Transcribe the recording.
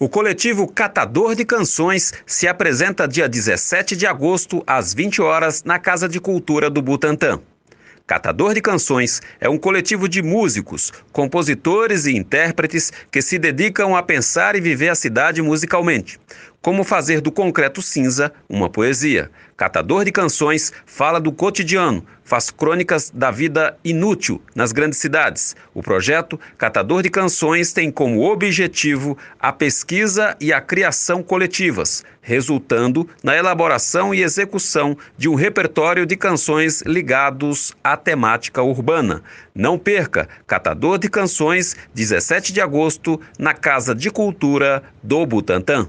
O coletivo Catador de Canções se apresenta dia 17 de agosto, às 20 horas, na Casa de Cultura do Butantã. Catador de Canções é um coletivo de músicos, compositores e intérpretes que se dedicam a pensar e viver a cidade musicalmente. Como fazer do concreto cinza uma poesia. Catador de Canções fala do cotidiano, faz crônicas da vida inútil nas grandes cidades. O projeto Catador de Canções tem como objetivo a pesquisa e a criação coletivas, resultando na elaboração e execução de um repertório de canções ligados à temática urbana. Não perca, Catador de Canções, 17 de agosto, na Casa de Cultura do Butantã.